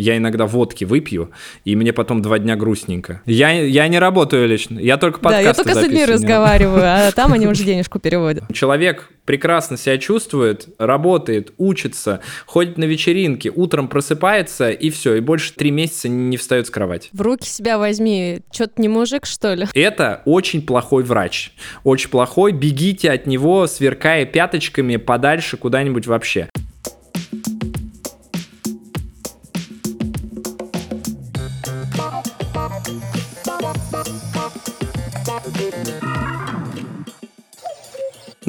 Я иногда водки выпью, и мне потом два дня грустненько. Я, я не работаю лично, я только подкасты Да, я только с людьми разговариваю, а там они уже денежку переводят. Человек прекрасно себя чувствует, работает, учится, ходит на вечеринки, утром просыпается, и все, и больше три месяца не встает с кровати. В руки себя возьми, что-то не мужик, что ли? Это очень плохой врач. Очень плохой, бегите от него, сверкая пяточками подальше куда-нибудь вообще.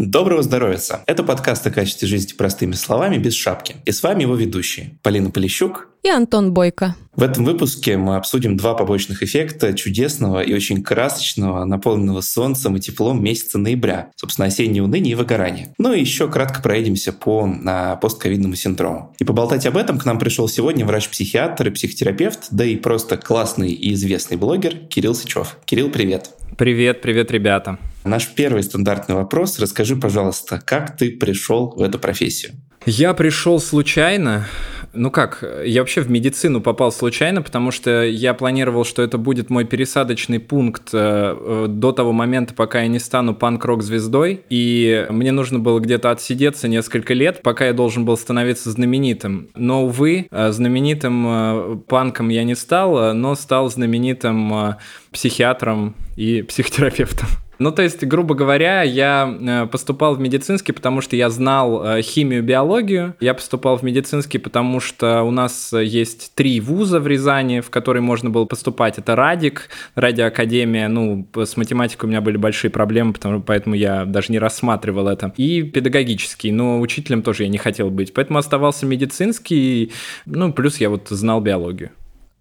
Доброго здоровья! Это подкаст о качестве жизни простыми словами, без шапки. И с вами его ведущие Полина Полищук и Антон Бойко. В этом выпуске мы обсудим два побочных эффекта чудесного и очень красочного, наполненного солнцем и теплом месяца ноября. Собственно, осеннее уныние и выгорание. Ну и еще кратко проедемся по на постковидному синдрому. И поболтать об этом к нам пришел сегодня врач-психиатр и психотерапевт, да и просто классный и известный блогер Кирилл Сычев. Кирилл, привет! Привет, привет, ребята. Наш первый стандартный вопрос. Расскажи, пожалуйста, как ты пришел в эту профессию? Я пришел случайно. Ну как, я вообще в медицину попал случайно, потому что я планировал, что это будет мой пересадочный пункт э, э, до того момента, пока я не стану панк-рок звездой, и мне нужно было где-то отсидеться несколько лет, пока я должен был становиться знаменитым. Но, увы, э, знаменитым панком я не стал, но стал знаменитым психиатром и психотерапевтом. Ну, то есть, грубо говоря, я э, поступал в медицинский, потому что я знал э, химию, биологию. Я поступал в медицинский, потому что у нас есть три вуза в Рязани, в которые можно было поступать. Это Радик, Радиоакадемия. Ну, с математикой у меня были большие проблемы, потому, поэтому я даже не рассматривал это. И педагогический, но учителем тоже я не хотел быть. Поэтому оставался медицинский, ну, плюс я вот знал биологию.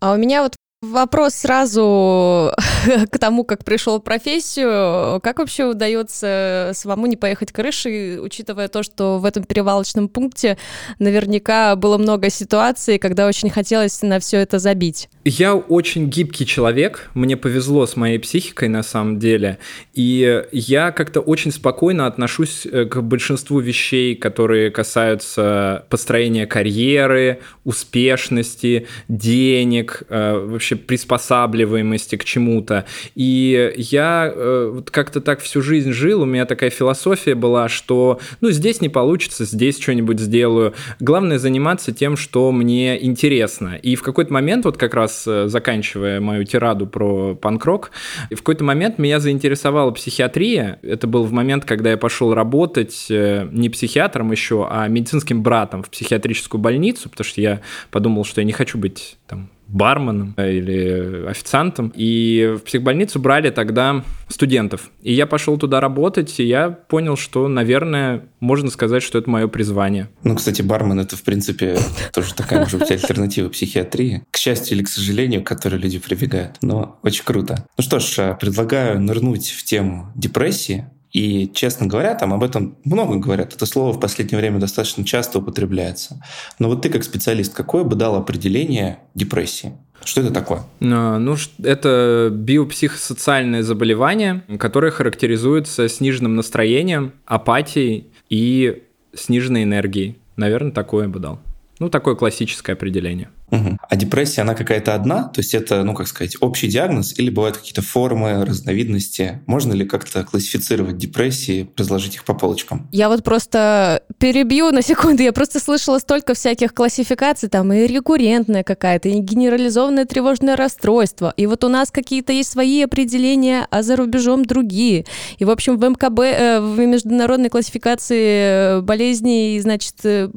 А у меня вот Вопрос сразу к тому, как пришел в профессию. Как вообще удается самому не поехать крышей, учитывая то, что в этом перевалочном пункте наверняка было много ситуаций, когда очень хотелось на все это забить? Я очень гибкий человек, мне повезло с моей психикой на самом деле, и я как-то очень спокойно отношусь э, к большинству вещей, которые касаются построения карьеры, успешности, денег, э, вообще приспосабливаемости к чему-то. И я э, вот как-то так всю жизнь жил, у меня такая философия была, что ну здесь не получится, здесь что-нибудь сделаю. Главное заниматься тем, что мне интересно. И в какой-то момент вот как раз э, заканчивая мою тираду про панк-рок, в какой-то момент меня заинтересовала психиатрия. Это был в момент, когда я пошел работать э, не психиатром еще, а медицинским братом в психиатрическую больницу, потому что я подумал, что я не хочу быть там барменом или официантом. И в психбольницу брали тогда студентов. И я пошел туда работать, и я понял, что, наверное, можно сказать, что это мое призвание. Ну, кстати, бармен — это, в принципе, тоже такая, может быть, альтернатива психиатрии. К счастью или к сожалению, к которой люди прибегают. Но очень круто. Ну что ж, предлагаю нырнуть в тему депрессии. И, честно говоря, там об этом много говорят. Это слово в последнее время достаточно часто употребляется. Но вот ты как специалист, какое бы дал определение депрессии? Что это такое? А, ну, это биопсихосоциальное заболевание, которое характеризуется сниженным настроением, апатией и сниженной энергией. Наверное, такое бы дал. Ну, такое классическое определение. Угу. А депрессия, она какая-то одна? То есть это, ну, как сказать, общий диагноз или бывают какие-то формы, разновидности? Можно ли как-то классифицировать депрессии, разложить их по полочкам? Я вот просто перебью на секунду. Я просто слышала столько всяких классификаций, там и рекуррентная какая-то, и генерализованное тревожное расстройство. И вот у нас какие-то есть свои определения, а за рубежом другие. И, в общем, в МКБ, э, в международной классификации э, болезней, значит, э,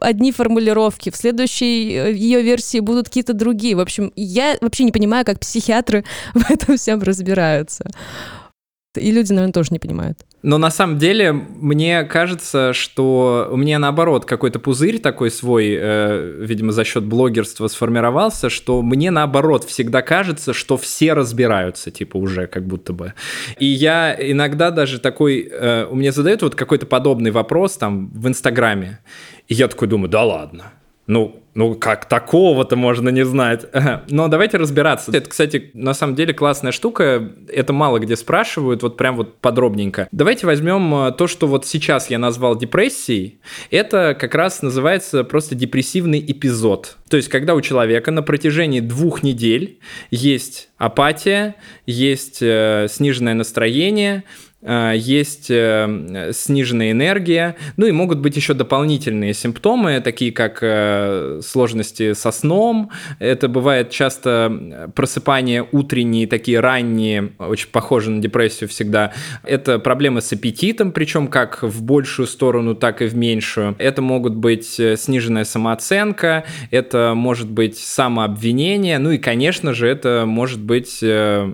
одни формулировки. В следующей ее версии версии будут какие-то другие. В общем, я вообще не понимаю, как психиатры в этом всем разбираются. И люди, наверное, тоже не понимают. Но на самом деле мне кажется, что у меня наоборот какой-то пузырь такой свой, э, видимо, за счет блогерства сформировался, что мне наоборот всегда кажется, что все разбираются, типа уже как будто бы. И я иногда даже такой, э, у меня задают вот какой-то подобный вопрос там в Инстаграме, и я такой думаю, да ладно, Ну, ну, как такого-то можно не знать? Но давайте разбираться. Это, кстати, на самом деле классная штука. Это мало где спрашивают, вот прям вот подробненько. Давайте возьмем э, то, что вот сейчас я назвал депрессией. Это как раз называется просто депрессивный эпизод. То есть, когда у человека на протяжении двух недель есть апатия, есть э, сниженное настроение, есть э, сниженная энергия, ну и могут быть еще дополнительные симптомы, такие как э, сложности со сном. Это бывает часто просыпание утренние, такие ранние, очень похожи на депрессию всегда. Это проблемы с аппетитом, причем как в большую сторону, так и в меньшую. Это могут быть сниженная самооценка, это может быть самообвинение, ну и, конечно же, это может быть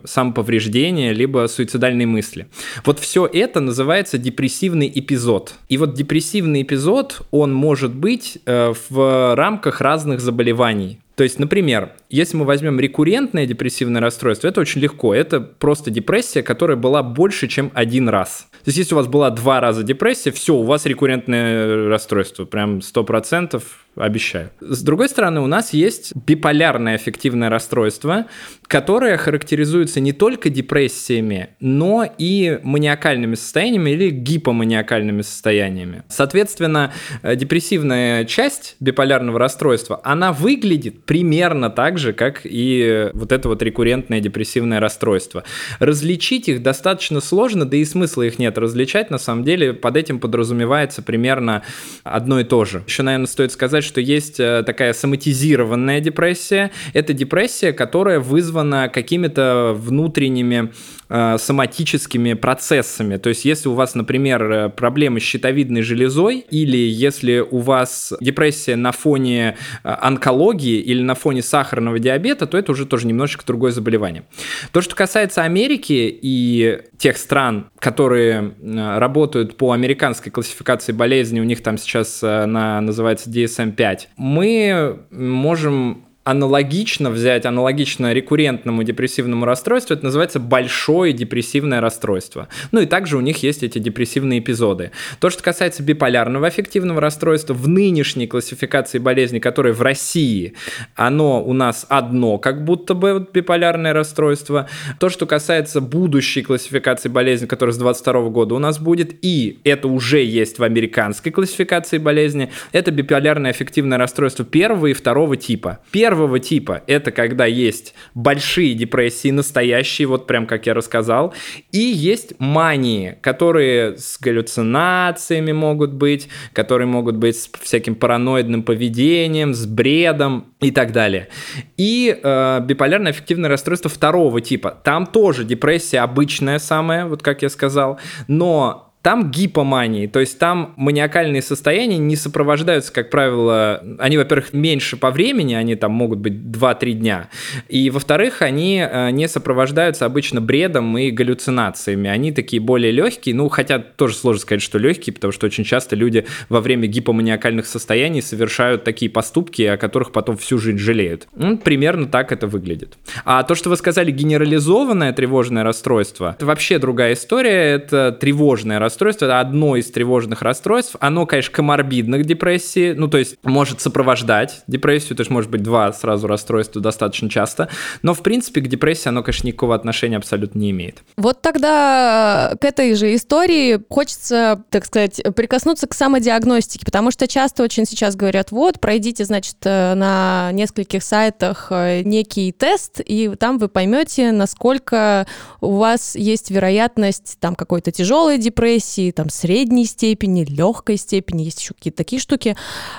самоповреждение, либо суицидальные мысли. Вот вот все это называется депрессивный эпизод. И вот депрессивный эпизод, он может быть э, в рамках разных заболеваний. То есть, например, если мы возьмем рекуррентное депрессивное расстройство, это очень легко. Это просто депрессия, которая была больше, чем один раз. То есть, если у вас была два раза депрессия, все, у вас рекуррентное расстройство. Прям 100% обещаю. С другой стороны, у нас есть биполярное аффективное расстройство, которое характеризуется не только депрессиями, но и маниакальными состояниями или гипоманиакальными состояниями. Соответственно, э, депрессивная часть биполярного расстройства, она выглядит примерно так же, как и вот это вот рекуррентное депрессивное расстройство. Различить их достаточно сложно, да и смысла их нет различать. На самом деле под этим подразумевается примерно одно и то же. Еще, наверное, стоит сказать, что есть э, такая соматизированная депрессия. Это депрессия, которая вызвана какими-то внутренними Э, соматическими процессами. То есть, если у вас, например, э, проблемы с щитовидной железой, или если у вас депрессия на фоне э, онкологии или на фоне сахарного диабета, то это уже тоже немножечко другое заболевание. То, что касается Америки и тех стран, которые работают по американской классификации болезней, у них там сейчас она называется DSM-5, мы можем аналогично взять, аналогично рекуррентному депрессивному расстройству, это называется большое депрессивное расстройство. Ну и также у них есть эти депрессивные эпизоды. То, что касается биполярного аффективного расстройства, в нынешней классификации болезни, которая в России, оно у нас одно, как будто бы биполярное расстройство. То, что касается будущей классификации болезни, которая с 22 года у нас будет, и это уже есть в американской классификации болезни, это биполярное аффективное расстройство первого и второго типа. Первое первого типа это когда есть большие депрессии, настоящие, вот прям как я рассказал, и есть мании, которые с галлюцинациями могут быть, которые могут быть с всяким параноидным поведением, с бредом и так далее. И э, биполярное аффективное расстройство второго типа. Там тоже депрессия обычная самая, вот как я сказал, но там гипомании, то есть там маниакальные состояния не сопровождаются, как правило, они, во-первых, меньше по времени, они там могут быть 2-3 дня, и, во-вторых, они э, не сопровождаются обычно бредом и галлюцинациями, они такие более легкие, ну, хотя тоже сложно сказать, что легкие, потому что очень часто люди во время гипоманиакальных состояний совершают такие поступки, о которых потом всю жизнь жалеют. Ну, примерно так это выглядит. А то, что вы сказали, генерализованное тревожное расстройство, это вообще другая история, это тревожное расстройство, расстройство, это одно из тревожных расстройств. Оно, конечно, коморбидно к депрессии, ну, то есть может сопровождать депрессию, то есть может быть два сразу расстройства достаточно часто, но, в принципе, к депрессии оно, конечно, никакого отношения абсолютно не имеет. Вот тогда к этой же истории хочется, так сказать, прикоснуться к самодиагностике, потому что часто очень сейчас говорят, вот, пройдите, значит, на нескольких сайтах э, некий тест, и там вы поймете, насколько у вас есть вероятность там какой-то тяжелой депрессии, депрессии, там, средней степени, легкой степени, есть еще какие-то такие штуки.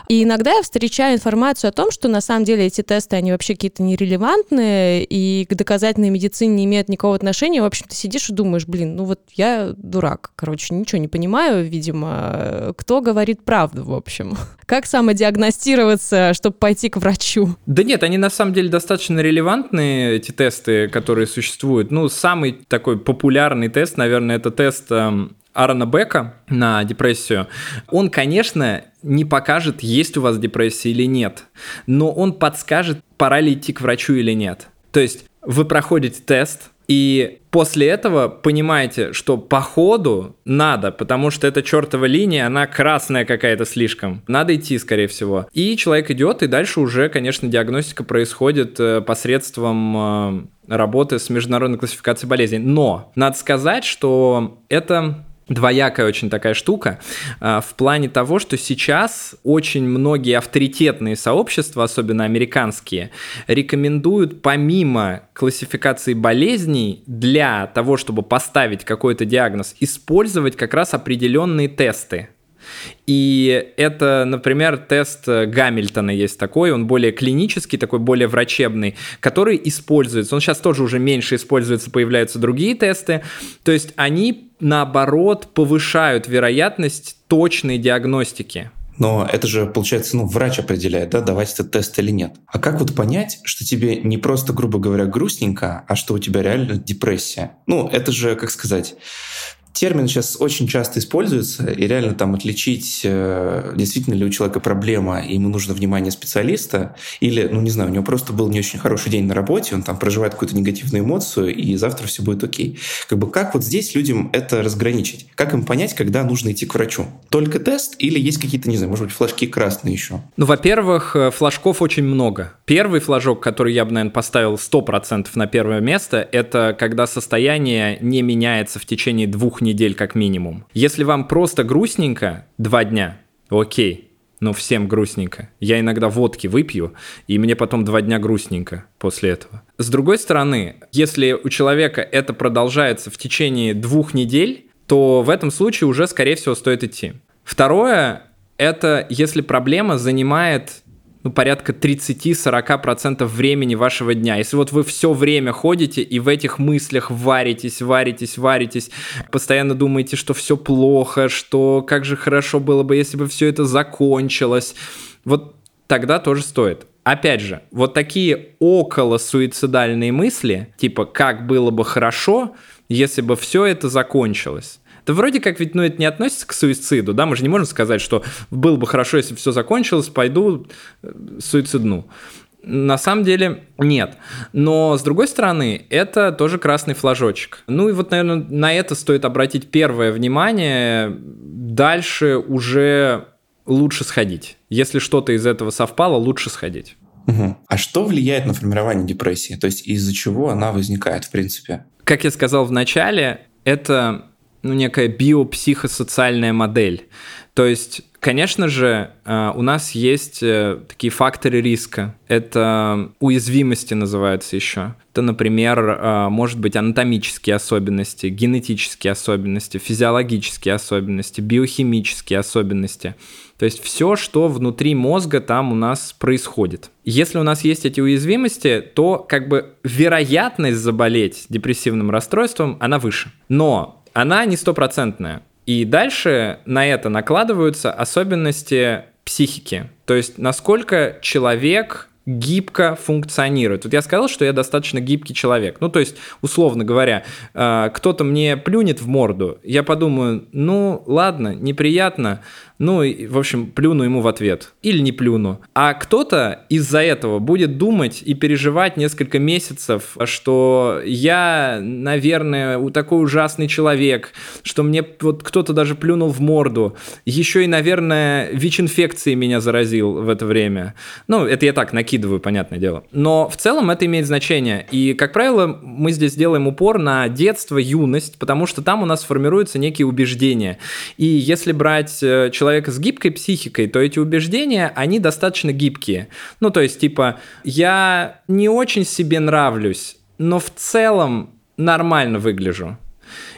И иногда я встречаю информацию о том, что на самом деле эти тесты, они вообще какие-то нерелевантные и к доказательной медицине не имеют никакого отношения. В общем, ты сидишь и думаешь, блин, ну вот я дурак, короче, ничего не понимаю, видимо, кто говорит правду, в общем. Как самодиагностироваться, чтобы пойти к врачу? Да нет, они на самом деле достаточно релевантные, эти тесты, которые существуют. Ну, самый такой популярный тест, наверное, это тест эм, Аарона Бека на депрессию, он, конечно, не покажет, есть у вас депрессия или нет, но он подскажет, пора ли идти к врачу или нет. То есть вы проходите тест, И после этого понимаете, что по ходу надо, потому что эта чертова линия, она красная какая-то слишком. Надо идти, скорее всего. И человек идет, и дальше уже, конечно, диагностика происходит э, посредством э, работы с международной классификацией болезней. Но надо сказать, что это двоякая очень такая штука а, в плане того, что сейчас очень многие авторитетные сообщества, особенно американские, рекомендуют помимо классификации болезней для того, чтобы поставить какой-то диагноз, использовать как раз определенные тесты. И это, например, тест Гамильтона есть такой, он более клинический, такой более врачебный, который используется. Он сейчас тоже уже меньше используется, появляются другие тесты. То есть они, наоборот, повышают вероятность точной диагностики. Но это же, получается, ну, врач определяет, да, давать этот тест или нет. А как вот понять, что тебе не просто, грубо говоря, грустненько, а что у тебя реально депрессия? Ну, это же, как сказать, термин сейчас очень часто используется, и реально там отличить, э, действительно ли у человека проблема, и ему нужно внимание специалиста, или, ну не знаю, у него просто был не очень хороший день на работе, он там проживает какую-то негативную эмоцию, и завтра все будет окей. Как бы как вот здесь людям это разграничить? Как им понять, когда нужно идти к врачу? Только тест или есть какие-то, не знаю, может быть, флажки красные еще? Ну, во-первых, э, флажков очень много. Первый флажок, который я бы, наверное, поставил 100% на первое место, это когда состояние не меняется в течение двух недель как минимум. Если вам просто грустненько два дня, окей, но всем грустненько. Я иногда водки выпью, и мне потом два дня грустненько после этого. С другой стороны, если у человека это продолжается в течение двух недель, то в этом случае уже, скорее всего, стоит идти. Второе, это если проблема занимает ну, порядка 30-40% времени вашего дня. Если вот вы все время ходите и в этих мыслях варитесь, варитесь, варитесь, постоянно думаете, что все плохо, что как же хорошо было бы, если бы все это закончилось, вот тогда тоже стоит. Опять же, вот такие около суицидальные мысли, типа как было бы хорошо, если бы все это закончилось то вроде как ведь, ну, это не относится к суициду, да, мы же не можем сказать, что было бы хорошо, если все закончилось, пойду э, суицидну. На самом деле нет. Но с другой стороны, это тоже красный флажочек. Ну и вот, наверное, на это стоит обратить первое внимание. Дальше уже лучше сходить. Если что-то из этого совпало, лучше сходить. Угу. А что влияет на формирование депрессии? То есть из-за чего она возникает, в принципе? Как я сказал в начале, это ну, некая биопсихосоциальная модель. То есть, конечно же, э, у нас есть э, такие факторы риска. Это уязвимости называются еще. Это, например, э, может быть анатомические особенности, генетические особенности, физиологические особенности, биохимические особенности. То есть все, что внутри мозга там у нас происходит. Если у нас есть эти уязвимости, то как бы вероятность заболеть депрессивным расстройством, она выше. Но она не стопроцентная. И дальше на это накладываются особенности психики. То есть насколько человек гибко функционирует. Вот я сказал, что я достаточно гибкий человек. Ну, то есть, условно говоря, э, кто-то мне плюнет в морду, я подумаю, ну, ладно, неприятно, ну, в общем, плюну ему в ответ. Или не плюну. А кто-то из-за этого будет думать и переживать несколько месяцев, что я, наверное, такой ужасный человек, что мне вот кто-то даже плюнул в морду. Еще и, наверное, ВИЧ-инфекцией меня заразил в это время. Ну, это я так накидываю, понятное дело. Но в целом это имеет значение. И, как правило, мы здесь делаем упор на детство, юность, потому что там у нас формируются некие убеждения. И если брать э, человека человека с гибкой психикой, то эти убеждения, они достаточно гибкие. Ну, то есть, типа, я не очень себе нравлюсь, но в целом нормально выгляжу.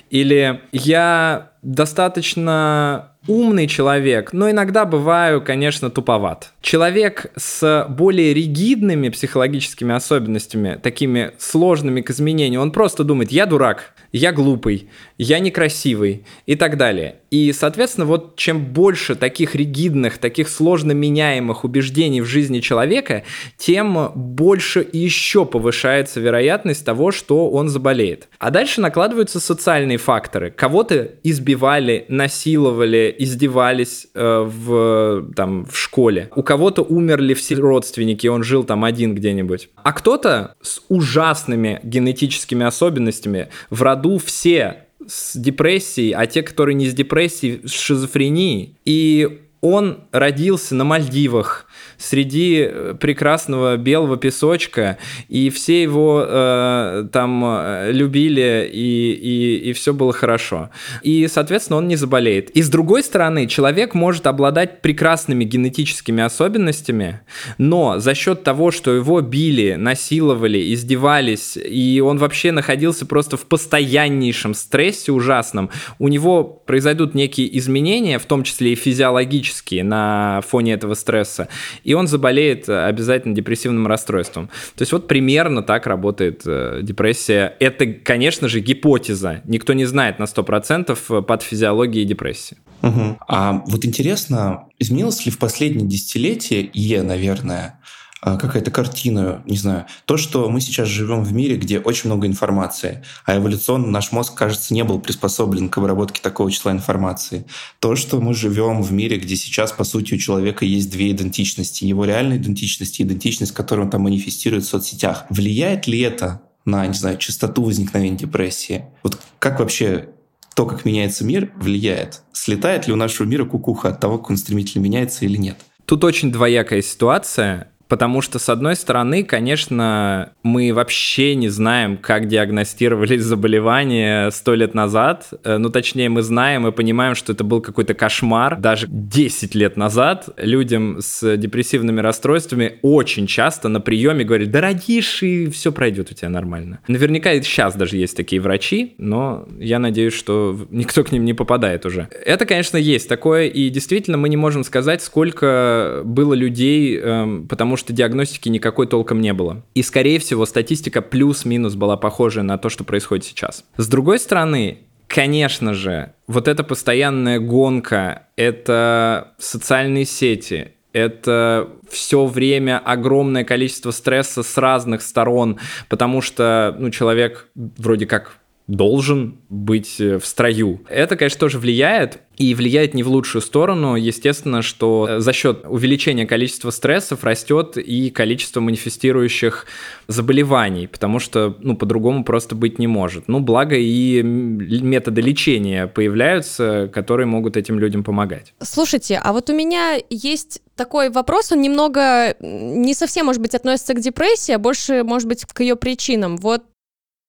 Или я достаточно умный человек, но иногда бываю, конечно, туповат. Человек с более ригидными психологическими особенностями, такими сложными к изменению, он просто думает, я дурак, я глупый, я некрасивый и так далее. И, соответственно, вот чем больше таких ригидных, таких сложно меняемых убеждений в жизни человека, тем больше еще повышается вероятность того, что он заболеет. А дальше накладываются социальные факторы. Кого-то избивали, насиловали, издевались э, в, там, в школе. У кого-то умерли все родственники, он жил там один где-нибудь. А кто-то с ужасными генетическими особенностями в роду все с депрессией, а те, которые не с депрессией, с шизофренией. И он родился на Мальдивах, среди э, прекрасного белого песочка, и все его э, там э, любили, и, и, и все было хорошо. И, соответственно, он не заболеет. И с другой стороны, человек может обладать прекрасными генетическими особенностями, но за счет того, что его били, насиловали, издевались, и он вообще находился просто в постояннейшем стрессе ужасном, у него произойдут некие изменения, в том числе и физиологические, на фоне этого стресса, и он заболеет э, обязательно депрессивным расстройством. То есть вот примерно так работает э, депрессия. Это, конечно же, гипотеза. Никто не знает на 100% э, под физиологией депрессии. Угу. А вот интересно, изменилось ли в последние десятилетия, и, наверное, какая-то картина, не знаю, то, что мы сейчас живем в мире, где очень много информации, а эволюционно наш мозг, кажется, не был приспособлен к обработке такого числа информации. То, что мы живем в мире, где сейчас, по сути, у человека есть две идентичности, его реальная идентичность и идентичность, которую он там манифестирует в соцсетях. Влияет ли это на, не знаю, частоту возникновения депрессии? Вот как вообще то, как меняется мир, влияет? Слетает ли у нашего мира кукуха от того, как он стремительно меняется или нет? Тут очень двоякая ситуация. Потому что, с одной стороны, конечно, мы вообще не знаем, как диагностировались заболевания сто лет назад. Э, ну, точнее, мы знаем и понимаем, что это был какой-то кошмар. Даже 10 лет назад людям с депрессивными расстройствами очень часто на приеме говорят, да родишь, и все пройдет у тебя нормально. Наверняка и сейчас даже есть такие врачи, но я надеюсь, что никто к ним не попадает уже. Это, конечно, есть такое, и действительно мы не можем сказать, сколько было людей, эм, потому что что диагностики никакой толком не было. И, скорее всего, статистика плюс-минус была похожая на то, что происходит сейчас. С другой стороны, конечно же, вот эта постоянная гонка, это социальные сети, это все время огромное количество стресса с разных сторон, потому что ну, человек вроде как должен быть э, в строю. Это, конечно, тоже влияет, и влияет не в лучшую сторону. Естественно, что э, за счет увеличения количества стрессов растет и количество манифестирующих заболеваний, потому что, ну, по-другому просто быть не может. Ну, благо и методы лечения появляются, которые могут этим людям помогать. Слушайте, а вот у меня есть такой вопрос, он немного не совсем, может быть, относится к депрессии, а больше, может быть, к ее причинам. Вот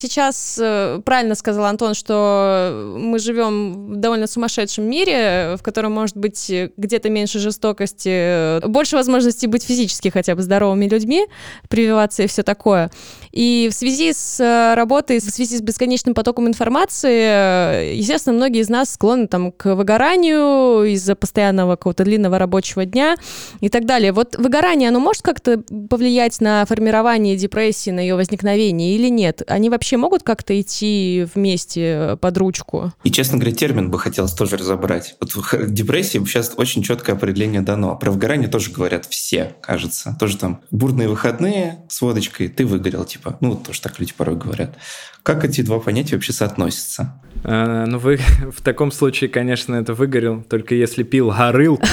Сейчас э, правильно сказал Антон, что мы живем в довольно сумасшедшем мире, в котором может быть где-то меньше жестокости, больше возможностей быть физически хотя бы здоровыми людьми, прививаться и все такое. И в связи с э, работой, в связи с бесконечным потоком информации, естественно, многие из нас склонны там к выгоранию из-за постоянного какого-то длинного рабочего дня и так далее. Вот выгорание, оно может как-то повлиять на формирование депрессии, на ее возникновение или нет? Они вообще вообще могут как-то идти вместе э, под ручку? И, честно говоря, термин бы хотелось тоже разобрать. Вот в депрессии сейчас очень четкое определение дано. Про выгорание тоже говорят все, кажется. Тоже там бурные выходные с водочкой, ты выгорел, типа. Ну, тоже так люди порой говорят. Как эти два понятия вообще соотносятся? А, ну, вы в таком случае, конечно, это выгорел, только если пил горылку.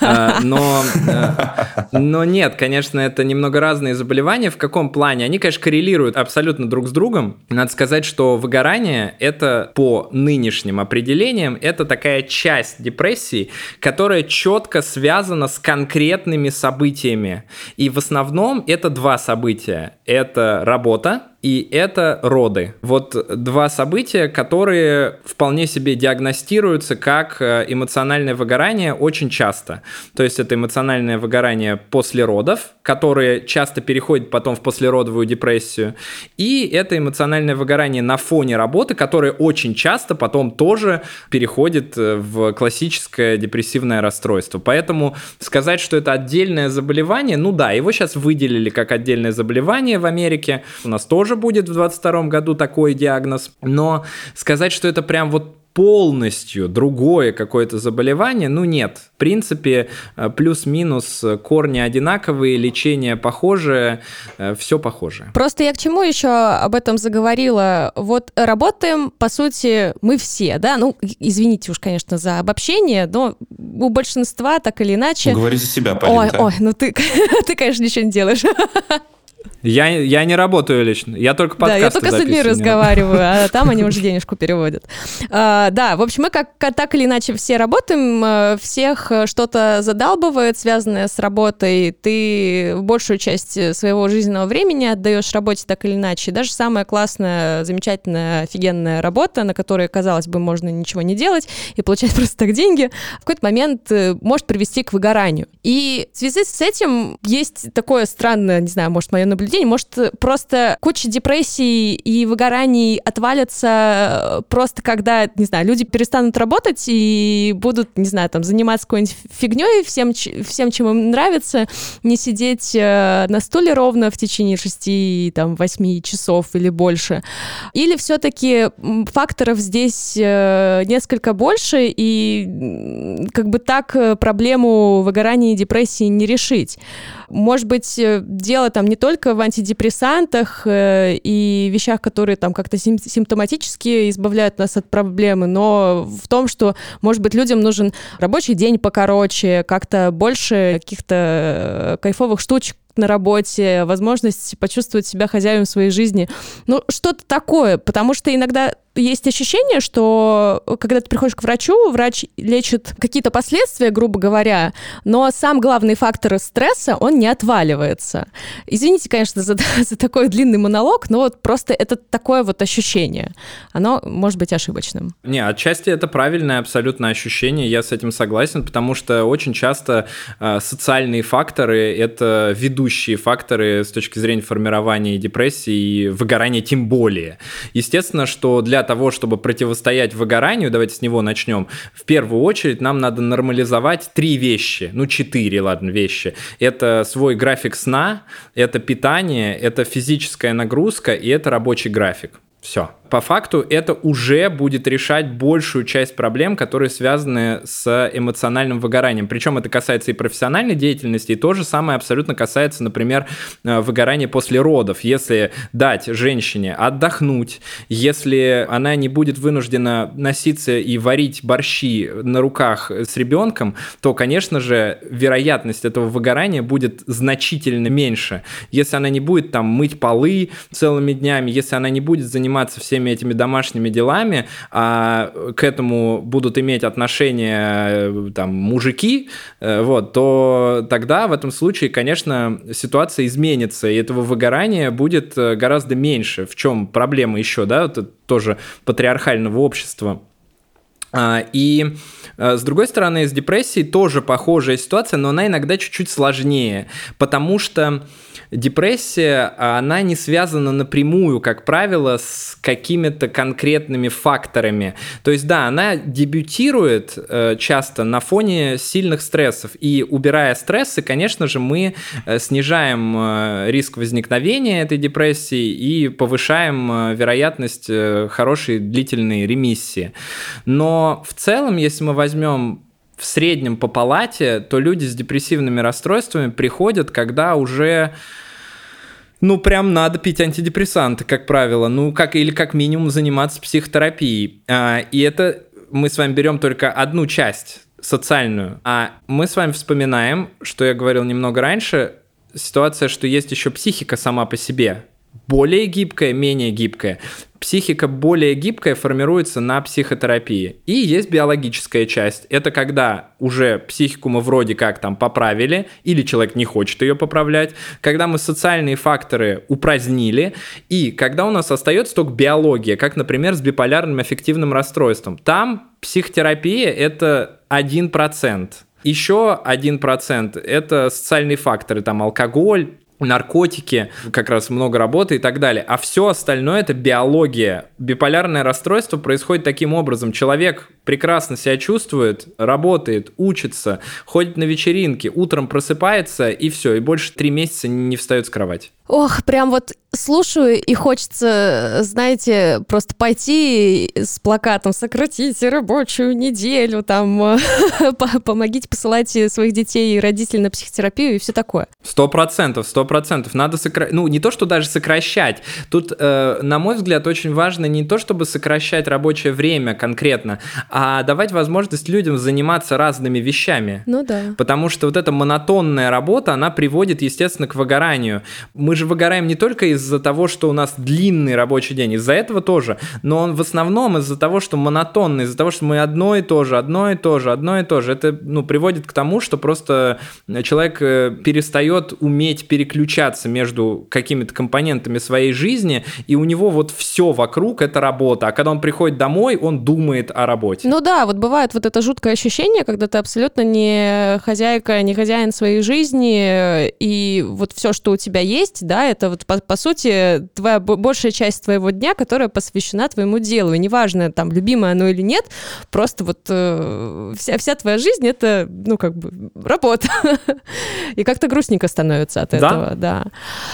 А, но, а, но нет, конечно, это немного разные заболевания. В каком плане? Они, конечно, коррелируют абсолютно друг с другом. Надо сказать, что выгорание – это по нынешним определениям, это такая часть депрессии, которая четко связана с конкретными событиями. И в основном это два события. Это работа, и это роды. Вот два события, которые вполне себе диагностируются как э, эмоциональное выгорание очень часто. То есть это эмоциональное выгорание после родов, которое часто переходит потом в послеродовую депрессию, и это эмоциональное выгорание на фоне работы, которое очень часто потом тоже переходит э, в классическое депрессивное расстройство. Поэтому сказать, что это отдельное заболевание, ну да, его сейчас выделили как отдельное заболевание в Америке. У нас тоже тоже будет в 2022 году такой диагноз, но сказать, что это прям вот полностью другое какое-то заболевание, ну нет. В принципе, э, плюс-минус корни одинаковые, лечение похожее, э, все похоже. Просто я к чему еще об этом заговорила? Вот работаем, по сути, мы все, да, ну, извините уж, конечно, за обобщение, но у большинства так или иначе... Говори за себя, Полин, Ой, ой, ну ты, ты, конечно, ничего не делаешь. Я, я не работаю лично, я только подкасты Да, я только с людьми разговариваю, а там они уже денежку переводят. А, да, в общем, мы как так или иначе все работаем, э, всех что-то задалбывает, связанное с работой. Ты большую часть своего жизненного времени отдаешь работе так или иначе. Даже самая классная, замечательная, офигенная работа, на которой, казалось бы, можно ничего не делать и получать просто так деньги, в какой-то момент э, может привести к выгоранию. И в связи с этим есть такое странное, не знаю, может, мое наблюдение, день, может, просто куча депрессий и выгораний отвалится э, просто когда, не знаю, люди перестанут работать и будут, не знаю, там, заниматься какой-нибудь фигней, всем, всем, чем им нравится, не сидеть э, на стуле ровно в течение шести, там, восьми часов или больше. Или все-таки факторов здесь э, несколько больше, и как бы так проблему выгорания и депрессии не решить. Может быть, дело там не только в антидепрессантах э, и вещах, которые там как-то сим- симптоматически избавляют нас от проблемы, но в том, что, может быть, людям нужен рабочий день покороче, как-то больше каких-то э, кайфовых штучек на работе, возможность почувствовать себя хозяином своей жизни. Ну, что-то такое, потому что иногда есть ощущение, что э, когда ты приходишь к врачу, врач лечит какие-то последствия, грубо говоря, но сам главный фактор стресса, он не отваливается. Извините, конечно, за, за такой длинный монолог, но вот просто это такое вот ощущение. Оно может быть ошибочным. Не, отчасти это правильное абсолютно ощущение, я с этим согласен, потому что очень часто э, социальные факторы — это ведущие факторы с точки зрения формирования депрессии и выгорания тем более. Естественно, что для того, чтобы противостоять выгоранию, давайте с него начнем, в первую очередь нам надо нормализовать три вещи, ну четыре, ладно, вещи. Это свой график сна, это питание, это физическая нагрузка и это рабочий график. Все по факту это уже будет решать большую часть проблем, которые связаны с эмоциональным выгоранием. Причем это касается и профессиональной деятельности, и то же самое абсолютно касается, например, э, выгорания после родов. Если дать женщине отдохнуть, если она не будет вынуждена носиться и варить борщи на руках с ребенком, то, конечно же, вероятность этого выгорания будет значительно меньше. Если она не будет там мыть полы целыми днями, если она не будет заниматься всеми всеми этими домашними делами, а к этому будут иметь отношение э, там мужики, э, вот, то тогда в этом случае, конечно, ситуация изменится, и этого выгорания будет э, гораздо меньше. В чем проблема еще, да, это тоже патриархального общества. А, и с другой стороны, с депрессией тоже похожая ситуация, но она иногда чуть-чуть сложнее, потому что депрессия, она не связана напрямую, как правило, с какими-то конкретными факторами. То есть, да, она дебютирует э, часто на фоне сильных стрессов. И убирая стрессы, конечно же, мы э, снижаем э, риск возникновения этой депрессии и повышаем вероятность хорошей длительной ремиссии. Но в целом, если мы возьмем в среднем по палате, то люди с депрессивными расстройствами приходят, когда уже ну, прям надо пить антидепрессанты, как правило, ну, как или как минимум заниматься психотерапией. А, и это мы с вами берем только одну часть социальную, а мы с вами вспоминаем, что я говорил немного раньше, ситуация, что есть еще психика сама по себе, более гибкая, менее гибкая психика более гибкая формируется на психотерапии. И есть биологическая часть. Это когда уже психику мы вроде как там поправили, или человек не хочет ее поправлять, когда мы социальные факторы упразднили, и когда у нас остается только биология, как, например, с биполярным аффективным расстройством. Там психотерапия — это 1%. Еще 1% это социальные факторы, там алкоголь, наркотики, как раз много работы и так далее. А все остальное это биология. Биполярное расстройство происходит таким образом. Человек прекрасно себя чувствует, работает, учится, ходит на вечеринки, утром просыпается и все, и больше три месяца не встает с кровати. Ох, прям вот слушаю, и хочется, знаете, просто пойти с плакатом «Сократите рабочую неделю», там «Помогите посылать своих детей и родителей на психотерапию» и все такое. Сто процентов, сто процентов. Надо сокращать, ну, не то, что даже сокращать. Тут, э, на мой взгляд, очень важно не то, чтобы сокращать рабочее время конкретно, а давать возможность людям заниматься разными вещами. Ну да. Потому что вот эта монотонная работа, она приводит, естественно, к выгоранию. Мы же выгораем не только из-за того, что у нас длинный рабочий день, из-за этого тоже, но он в основном из-за того, что монотонный, из-за того, что мы одно и то же, одно и то же, одно и то же. Это ну, приводит к тому, что просто человек э, перестает уметь переключаться между какими-то компонентами своей жизни, и у него вот все вокруг это работа. А когда он приходит домой, он думает о работе. Ну да, вот бывает вот это жуткое ощущение, когда ты абсолютно не хозяйка, не хозяин своей жизни, и вот все, что у тебя есть, да, это вот по, по сути твоя большая часть твоего дня, которая посвящена твоему делу. И неважно, там, любимое оно или нет, просто вот э, вся, вся твоя жизнь это, ну, как бы, работа. И как-то грустненько становится от да? этого, да.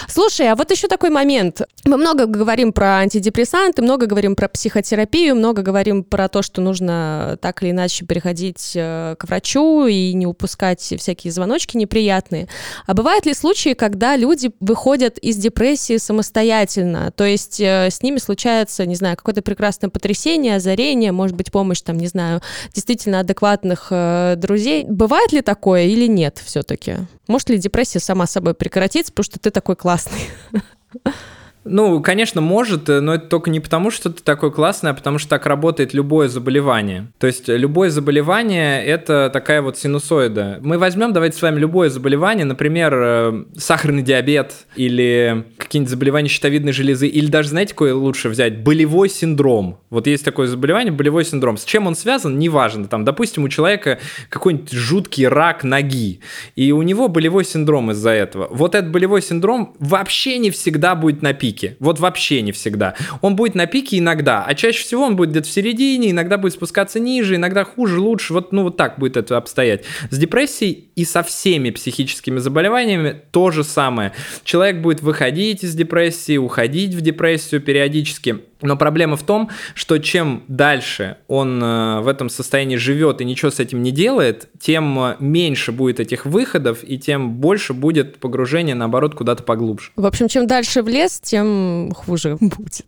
Слушай, а вот еще такой момент. Мы много говорим про антидепрессанты, много говорим про психотерапию, много говорим про то, что нужно так или иначе переходить э, к врачу и не упускать всякие звоночки неприятные. А бывают ли случаи, когда люди выходят из депрессии самостоятельно. То есть э, с ними случается, не знаю, какое-то прекрасное потрясение, озарение, может быть, помощь, там, не знаю, действительно адекватных э, друзей. Бывает ли такое или нет все-таки? Может ли депрессия сама собой прекратиться, потому что ты такой классный? Ну, конечно, может, но это только не потому, что ты такой классный, а потому что так работает любое заболевание. То есть любое заболевание – это такая вот синусоида. Мы возьмем, давайте с вами любое заболевание, например, э, сахарный диабет или какие-нибудь заболевания щитовидной железы, или даже, знаете, какое лучше взять? Болевой синдром. Вот есть такое заболевание, болевой синдром. С чем он связан, неважно. Там, допустим, у человека какой-нибудь жуткий рак ноги, и у него болевой синдром из-за этого. Вот этот болевой синдром вообще не всегда будет на пике пике. Вот вообще не всегда. Он будет на пике иногда, а чаще всего он будет где-то в середине, иногда будет спускаться ниже, иногда хуже, лучше. Вот, ну, вот так будет это обстоять. С депрессией и со всеми психическими заболеваниями то же самое. Человек будет выходить из депрессии, уходить в депрессию периодически. Но проблема в том, что чем дальше он э, в этом состоянии живет и ничего с этим не делает, тем э, меньше будет этих выходов и тем больше будет погружение, наоборот, куда-то поглубже. В общем, чем дальше в лес, тем хуже будет.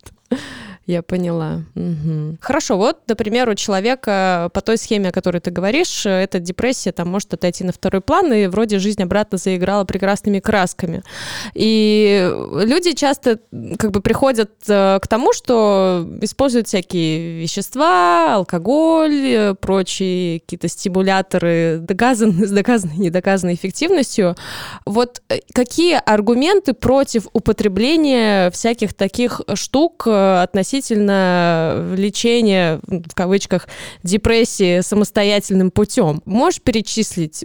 Я поняла. Угу. Хорошо, вот, например, у человека по той схеме, о которой ты говоришь, эта депрессия там может отойти на второй план, и вроде жизнь обратно заиграла прекрасными красками. И люди часто как бы приходят э, к тому, что используют всякие вещества, алкоголь, э, прочие какие-то стимуляторы доказанные, с доказанной, недоказанной эффективностью. Вот э, какие аргументы против употребления всяких таких штук относительно относительно лечения, в кавычках, депрессии самостоятельным путем. Можешь перечислить,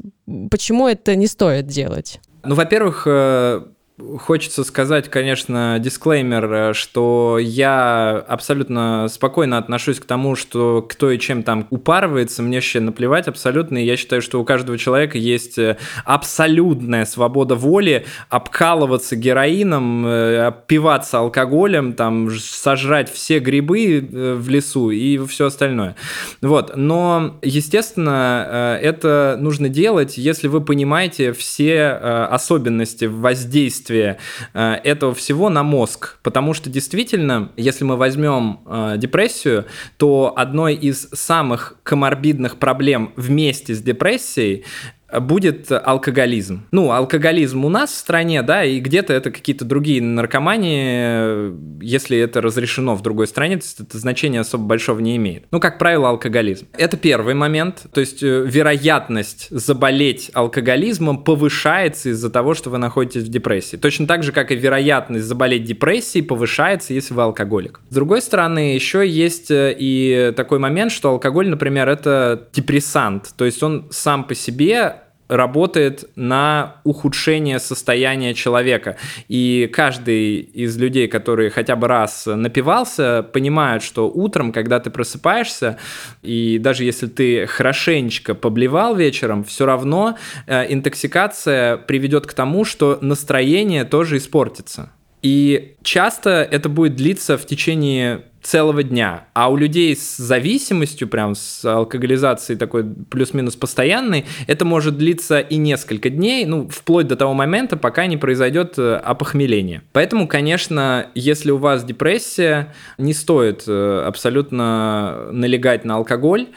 почему это не стоит делать? Ну, во-первых, э, Хочется сказать, конечно, дисклеймер, э, что я абсолютно спокойно отношусь к тому, что кто и чем там упарывается, мне вообще наплевать абсолютно. И я считаю, что у каждого человека есть э, абсолютная свобода воли обкалываться героином, э, опиваться алкоголем, там, сожрать все грибы в лесу и все остальное. Вот. Но, естественно, это нужно делать, если вы понимаете все особенности воздействия воздействие э, этого всего на мозг. Потому что действительно, если мы возьмем э, депрессию, то одной из самых коморбидных проблем вместе с депрессией будет алкоголизм. Ну, алкоголизм у нас в стране, да, и где-то это какие-то другие наркомании, если это разрешено в другой стране, то это значение особо большого не имеет. Ну, как правило, алкоголизм. Это первый момент, то есть э, вероятность заболеть алкоголизмом повышается из-за того, что вы находитесь в депрессии. Точно так же, как и вероятность заболеть депрессией повышается, если вы алкоголик. С другой стороны, еще есть э, и такой момент, что алкоголь, например, это депрессант, то есть он сам по себе работает на ухудшение состояния человека. И каждый из людей, которые хотя бы раз напивался, понимают, что утром, когда ты просыпаешься, и даже если ты хорошенечко поблевал вечером, все равно э, интоксикация приведет к тому, что настроение тоже испортится. И часто это будет длиться в течение целого дня. А у людей с зависимостью, прям с алкоголизацией такой плюс-минус постоянной, это может длиться и несколько дней, ну, вплоть до того момента, пока не произойдет э, опохмеление. Поэтому, конечно, если у вас депрессия, не стоит э, абсолютно налегать на алкоголь,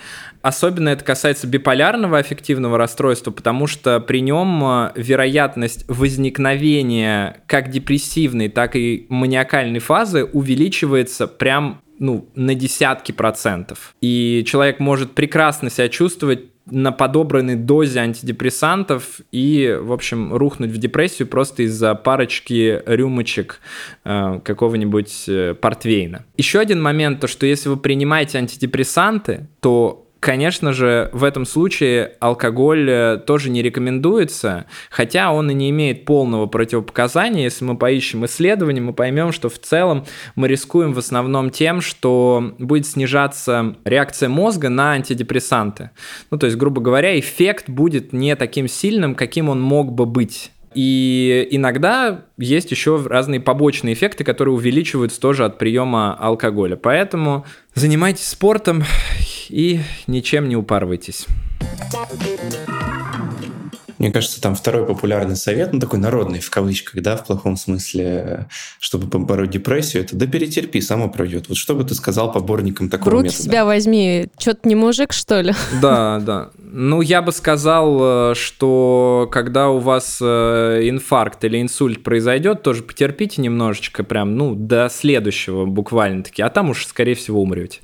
Особенно это касается биполярного аффективного расстройства, потому что при нем э, вероятность возникновения как депрессивной, так и маниакальной фазы увеличивается прям ну, на десятки процентов. И человек может прекрасно себя чувствовать на подобранной дозе антидепрессантов и, в общем, рухнуть в депрессию просто из-за парочки рюмочек э, какого-нибудь э, портвейна. Еще один момент, то что если вы принимаете антидепрессанты, то Конечно же, в этом случае алкоголь э, тоже не рекомендуется, хотя он и не имеет полного противопоказания. Если мы поищем исследования, мы поймем, что в целом мы рискуем в основном тем, что будет снижаться реакция мозга на антидепрессанты. Ну, то есть, грубо говоря, эффект будет не таким сильным, каким он мог бы быть. И иногда есть еще разные побочные эффекты, которые увеличиваются тоже от приема алкоголя. Поэтому занимайтесь спортом и ничем не упарывайтесь. Мне кажется, там второй популярный совет, ну такой народный в кавычках, да, в плохом смысле, чтобы побороть депрессию, это да перетерпи, само пройдет. Вот что бы ты сказал поборникам такого Грудь метода? себя возьми, что-то не мужик, что ли? Да, да. Ну, я бы сказал, э, что когда у вас э, инфаркт или инсульт произойдет, тоже потерпите немножечко, прям, ну, до следующего буквально-таки, а там уж, скорее всего, умрете.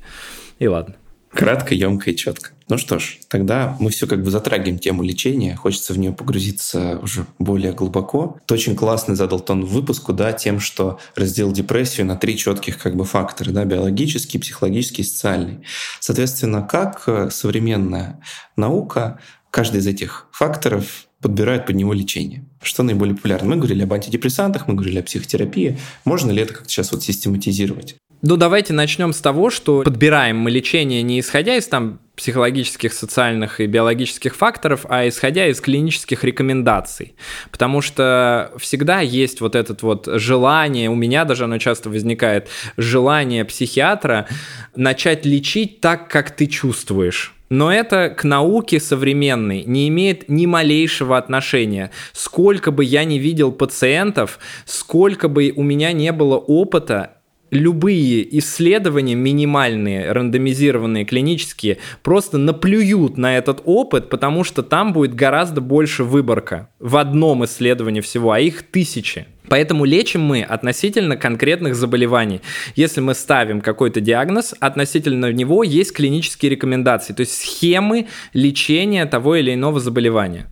И ладно. Кратко, емко и четко. Ну что ж, тогда мы все как бы затрагиваем тему лечения, хочется в нее погрузиться уже более глубоко. Ты очень классно задал тон выпуску, да, тем, что разделил депрессию на три четких как бы фактора, да, биологический, психологический, социальный. Соответственно, как э, современная наука каждый из этих факторов подбирает под него лечение. Что наиболее популярно? Мы говорили об антидепрессантах, мы говорили о психотерапии. Можно ли это как-то сейчас вот систематизировать? Ну, давайте начнем с того, что подбираем мы лечение не исходя из там психологических, социальных и биологических факторов, а исходя из клинических рекомендаций. Потому что всегда есть вот это вот желание, у меня даже оно часто возникает, желание психиатра начать лечить так, как ты чувствуешь. Но это к науке современной не имеет ни малейшего отношения. Сколько бы я не видел пациентов, сколько бы у меня не было опыта, любые исследования минимальные, рандомизированные, клинические, просто наплюют на этот опыт, потому что там будет гораздо больше выборка в одном исследовании всего, а их тысячи. Поэтому лечим мы относительно конкретных заболеваний. Если мы ставим какой-то диагноз, относительно него есть клинические рекомендации, то есть схемы лечения того или иного заболевания.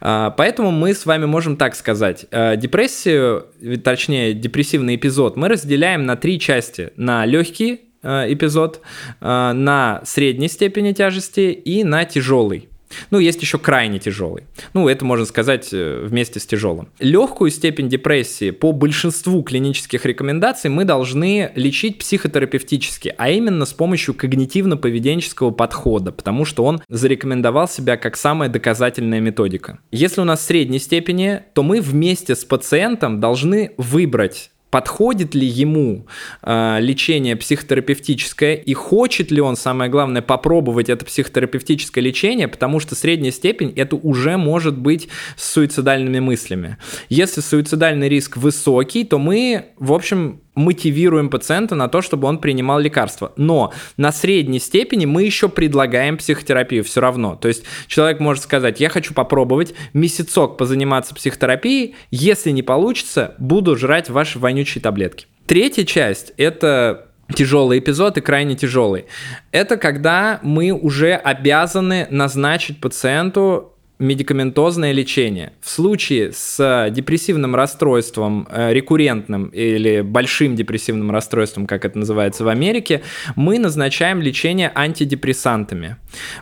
А, поэтому мы с вами можем так сказать. А, депрессию, точнее депрессивный эпизод, мы разделяем на три части. На легкий а, эпизод, на средней степени тяжести и на тяжелый. Ну, есть еще крайне тяжелый. Ну, это можно сказать э, вместе с тяжелым. Легкую степень депрессии по большинству клинических рекомендаций мы должны лечить психотерапевтически, а именно с помощью когнитивно-поведенческого подхода, потому что он зарекомендовал себя как самая доказательная методика. Если у нас средней степени, то мы вместе с пациентом должны выбрать подходит ли ему э, лечение психотерапевтическое и хочет ли он, самое главное, попробовать это психотерапевтическое лечение, потому что средняя степень это уже может быть с суицидальными мыслями. Если суицидальный риск высокий, то мы, в общем, мотивируем пациента на то, чтобы он принимал лекарства. Но на средней степени мы еще предлагаем психотерапию все равно. То есть человек может сказать, я хочу попробовать месяцок позаниматься психотерапией, если не получится, буду жрать ваши вонючие таблетки. Третья часть – это тяжелый эпизод и крайне тяжелый. Это когда мы уже обязаны назначить пациенту медикаментозное лечение. В случае с депрессивным расстройством, э, рекуррентным или большим депрессивным расстройством, как это называется в Америке, мы назначаем лечение антидепрессантами.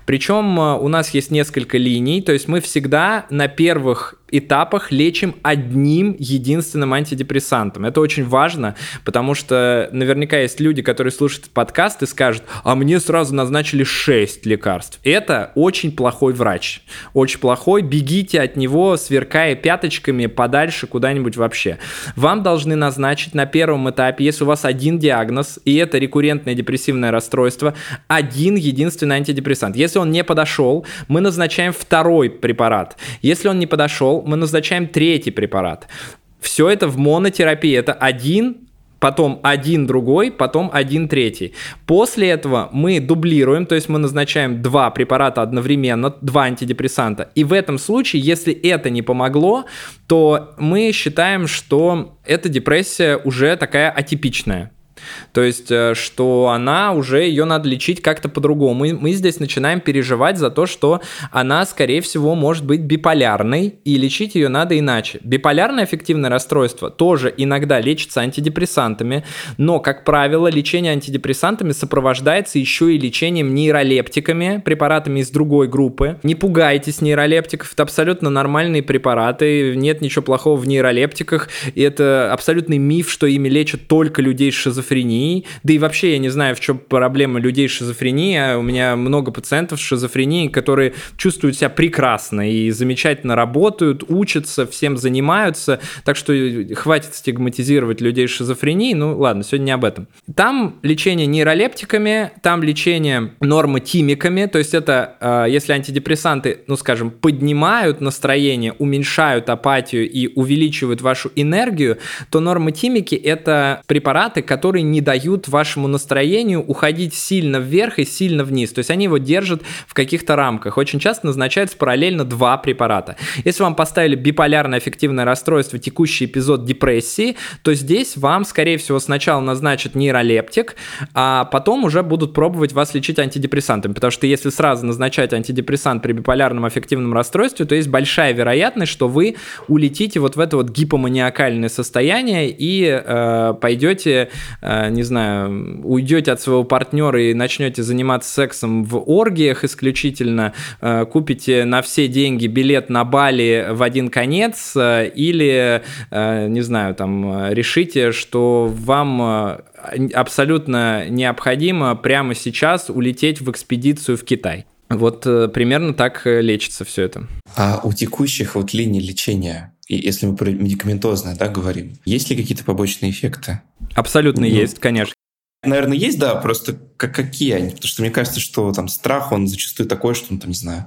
Причем э, у нас есть несколько линий, то есть мы всегда на первых этапах лечим одним единственным антидепрессантом. Это очень важно, потому что наверняка есть люди, которые слушают подкаст и скажут, а мне сразу назначили 6 лекарств. Это очень плохой врач. Очень плохой. Бегите от него, сверкая пяточками подальше куда-нибудь вообще. Вам должны назначить на первом этапе, если у вас один диагноз, и это рекуррентное депрессивное расстройство, один единственный антидепрессант. Если он не подошел, мы назначаем второй препарат. Если он не подошел, мы назначаем третий препарат. Все это в монотерапии. Это один потом один другой, потом один третий. После этого мы дублируем, то есть мы назначаем два препарата одновременно, два антидепрессанта. И в этом случае, если это не помогло, то мы считаем, что эта депрессия уже такая атипичная. То есть, э, что она уже, ее надо лечить как-то по-другому. Мы, мы здесь начинаем переживать за то, что она, скорее всего, может быть биполярной, и лечить ее надо иначе. Биполярное аффективное расстройство тоже иногда лечится антидепрессантами, но, как правило, лечение антидепрессантами сопровождается еще и лечением нейролептиками, препаратами из другой группы. Не пугайтесь нейролептиков, это абсолютно нормальные препараты, нет ничего плохого в нейролептиках, и это абсолютный миф, что ими лечат только людей с шизофренией шизофренией. Да и вообще я не знаю, в чем проблема людей с шизофренией. А у меня много пациентов с шизофренией, которые чувствуют себя прекрасно и замечательно работают, учатся, всем занимаются. Так что хватит стигматизировать людей с шизофренией. Ну ладно, сегодня не об этом. Там лечение нейролептиками, там лечение нормотимиками. То есть это, а, если антидепрессанты, ну скажем, поднимают настроение, уменьшают апатию и увеличивают вашу энергию, то нормотимики это препараты, которые которые не дают вашему настроению уходить сильно вверх и сильно вниз. То есть они его держат в каких-то рамках. Очень часто назначаются параллельно два препарата. Если вам поставили биполярное аффективное расстройство, текущий эпизод депрессии, то здесь вам, скорее всего, сначала назначат нейролептик, а потом уже будут пробовать вас лечить антидепрессантами. Потому что если сразу назначать антидепрессант при биполярном аффективном расстройстве, то есть большая вероятность, что вы улетите вот в это вот гипоманиакальное состояние и э, пойдете Э, не знаю, уйдете от своего партнера и начнете заниматься сексом в оргиях исключительно, э, купите на все деньги билет на Бали в один конец э, или, не знаю, там решите, что вам абсолютно необходимо прямо сейчас улететь в экспедицию в Китай. Вот примерно так лечится все это. А у текущих вот линий лечения, если мы про медикаментозное да, говорим, есть ли какие-то побочные эффекты? Абсолютно ну, есть, конечно. Наверное, есть, да, просто как, какие они? Потому что мне кажется, что там страх, он зачастую такой, что, ну, там, не знаю,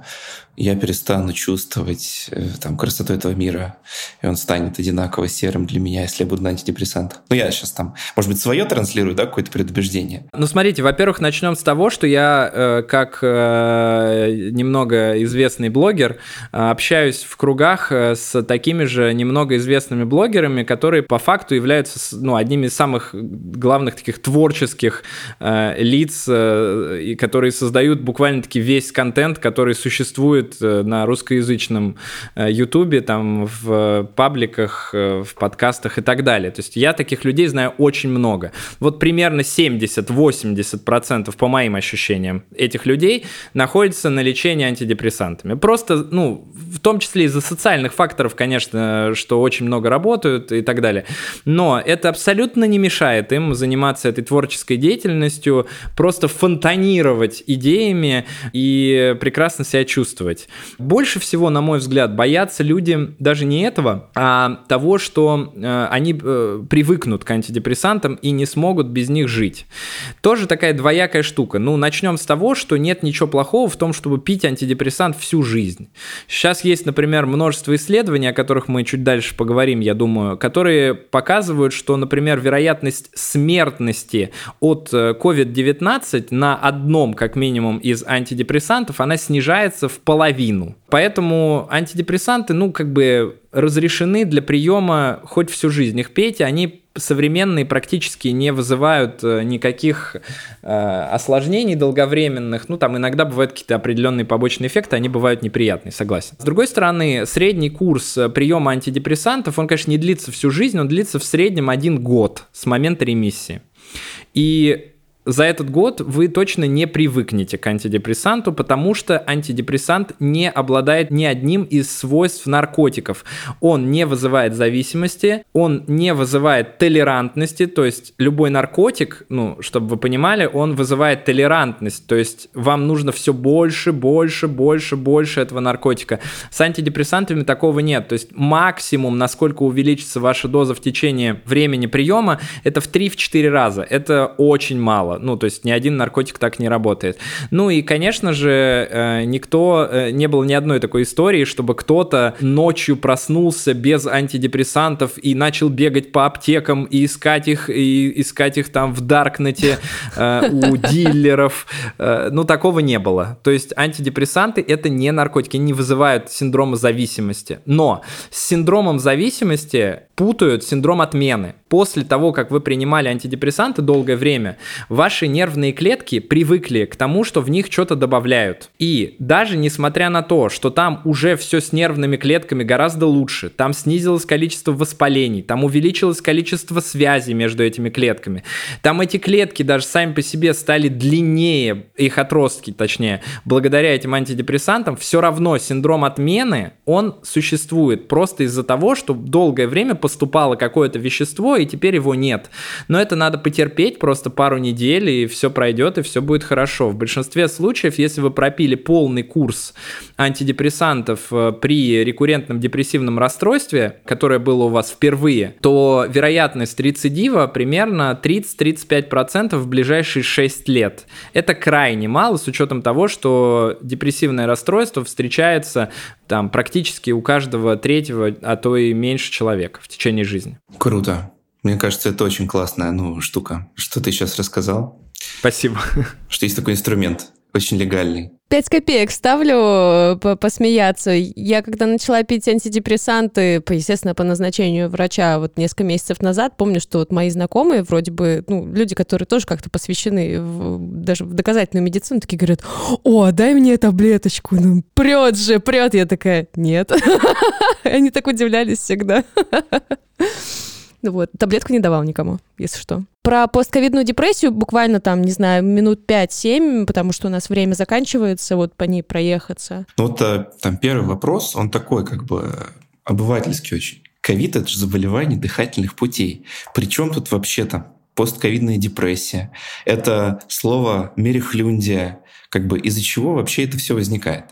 я перестану чувствовать э, там красоту этого мира, и он станет одинаково серым для меня, если я буду на антидепрессантах. Ну, я сейчас там, может быть, свое транслирую, да, какое-то предубеждение. Ну, смотрите, во-первых, начнем с того, что я, э, как э, немного известный блогер, э, общаюсь в кругах э, с такими же немного известными блогерами, которые по факту являются, ну, одними из самых главных таких творческих э, лиц, э, которые создают буквально-таки весь контент, который существует э, на русскоязычном э, ютубе, там в пабликах, в подкастах и так далее. То есть я таких людей знаю очень много. Вот примерно 70-80% по моим ощущениям этих людей находятся на лечении антидепрессантами. Просто, ну, в том числе из-за социальных факторов, конечно, что очень много работают и так далее. Но это абсолютно не мешает им заниматься этой творческой деятельностью, просто фонтанировать идеями и прекрасно себя чувствовать. Больше всего, на мой взгляд, боятся люди даже не этого, а того, что э, они э, привыкнут к антидепрессантам и не смогут без них жить. Тоже такая двоякая штука. Ну, начнем с того, что нет ничего плохого в том, чтобы пить антидепрессант всю жизнь. Сейчас есть, например, множество исследований, о которых мы чуть дальше поговорим, я думаю, которые показывают, что, например, вероятность смертности от COVID-19 э, 19 на одном, как минимум, из антидепрессантов, она снижается в половину. Поэтому антидепрессанты, ну, как бы разрешены для приема хоть всю жизнь. Их пейте, они современные практически не вызывают э, никаких э, осложнений долговременных. Ну, там иногда бывают какие-то определенные побочные эффекты, они бывают неприятные, согласен. С другой стороны, средний курс э, приема антидепрессантов, он, конечно, не длится всю жизнь, он длится в среднем один год с момента ремиссии. И за этот год вы точно не привыкнете к антидепрессанту, потому что антидепрессант не обладает ни одним из свойств наркотиков. Он не вызывает зависимости, он не вызывает толерантности, то есть любой наркотик, ну, чтобы вы понимали, он вызывает толерантность, то есть вам нужно все больше, больше, больше, больше этого наркотика. С антидепрессантами такого нет, то есть максимум, насколько увеличится ваша доза в течение времени приема, это в 3-4 раза, это очень мало ну, то есть ни один наркотик так не работает. Ну и, конечно же, э, никто, э, не было ни одной такой истории, чтобы кто-то ночью проснулся без антидепрессантов и начал бегать по аптекам и искать их, и искать их там в Даркнете э, у дилеров. Ну, такого не было. То есть антидепрессанты — это не наркотики, не вызывают синдрома зависимости. Но с синдромом зависимости путают синдром отмены. После того, как вы принимали антидепрессанты долгое время, ваши нервные клетки привыкли к тому, что в них что-то добавляют. И даже несмотря на то, что там уже все с нервными клетками гораздо лучше, там снизилось количество воспалений, там увеличилось количество связей между этими клетками, там эти клетки даже сами по себе стали длиннее, их отростки точнее, благодаря этим антидепрессантам, все равно синдром отмены, он существует просто из-за того, что долгое время поступало какое-то вещество, и теперь его нет. Но это надо потерпеть просто пару недель, и все пройдет, и все будет хорошо. В большинстве случаев, если вы пропили полный курс антидепрессантов э, при рекуррентном депрессивном расстройстве, которое было у вас впервые, то вероятность рецидива примерно 30-35% в ближайшие 6 лет. Это крайне мало с учетом того, что депрессивное расстройство встречается там практически у каждого третьего, а то и меньше человека в течение жизни. Круто. Мне кажется, это очень классная ну, штука, что ты сейчас рассказал. Спасибо. Что есть такой инструмент, очень легальный. Пять копеек ставлю по посмеяться. Я когда начала пить антидепрессанты, по, естественно, по назначению врача вот несколько месяцев назад, помню, что вот мои знакомые, вроде бы, ну, люди, которые тоже как-то посвящены в, даже в доказательную медицину, такие говорят, о, дай мне таблеточку, ну, прет же, прет. Я такая, нет. Они так удивлялись всегда. Вот, таблетку не давал никому, если что. Про постковидную депрессию буквально там, не знаю, минут 5-7, потому что у нас время заканчивается, вот по ней проехаться. Ну вот э, там первый вопрос, он такой как бы обывательский очень. Ковид — это же заболевание дыхательных путей. Причем тут вообще там постковидная депрессия? Это слово мерехлюндия. Как бы из-за чего вообще это все возникает?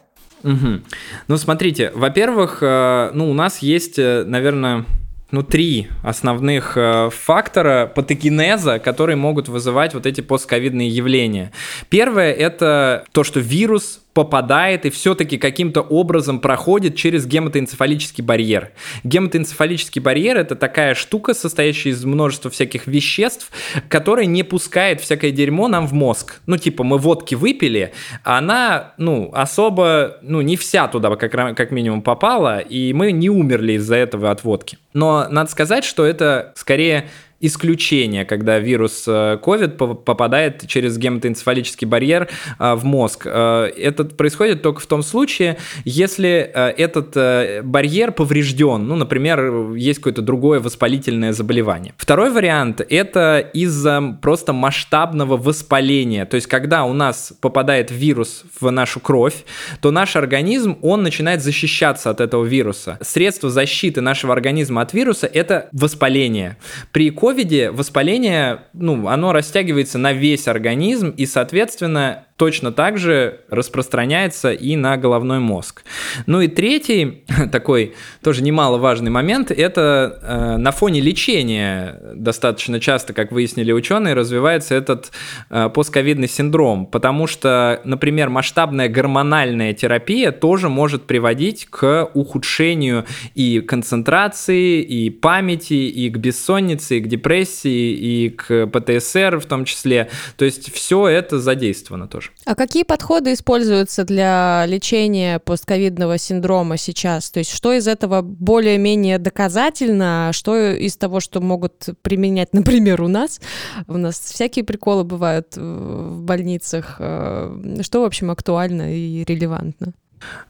Угу. Ну, смотрите, во-первых, э, ну, у нас есть, э, наверное, ну, три основных э, фактора патогенеза, которые могут вызывать вот эти постковидные явления. Первое – это то, что вирус попадает и все-таки каким-то образом проходит через гематоэнцефалический барьер. Гематоэнцефалический барьер это такая штука, состоящая из множества всяких веществ, которая не пускает всякое дерьмо нам в мозг. Ну, типа, мы водки выпили, а она, ну, особо, ну, не вся туда как, как минимум попала, и мы не умерли из-за этого от водки. Но надо сказать, что это скорее исключение, когда вирус COVID э, попадает через гематоэнцефалический барьер э, в мозг. Э, это происходит только в том случае, если этот барьер поврежден, ну, например, есть какое-то другое воспалительное заболевание. Второй вариант – это из-за просто масштабного воспаления, то есть когда у нас попадает вирус в нашу кровь, то наш организм, он начинает защищаться от этого вируса. Средство защиты нашего организма от вируса – это воспаление. При ковиде воспаление, ну, оно растягивается на весь организм, и, соответственно, точно так же распространяется и на головной мозг. Ну и третий, такой тоже немаловажный момент, это э, на фоне лечения достаточно часто, как выяснили ученые, развивается этот э, постковидный синдром, потому что, например, масштабная гормональная терапия тоже может приводить к ухудшению и концентрации, и памяти, и к бессоннице, и к депрессии, и к ПТСР в том числе. То есть все это задействовано тоже. Живешь. А какие подходы используются для лечения постковидного синдрома сейчас? То есть что из этого более-менее доказательно, а что из того, что могут применять, например, у нас? У нас всякие приколы бывают в больницах. Э, что, в общем, актуально и релевантно?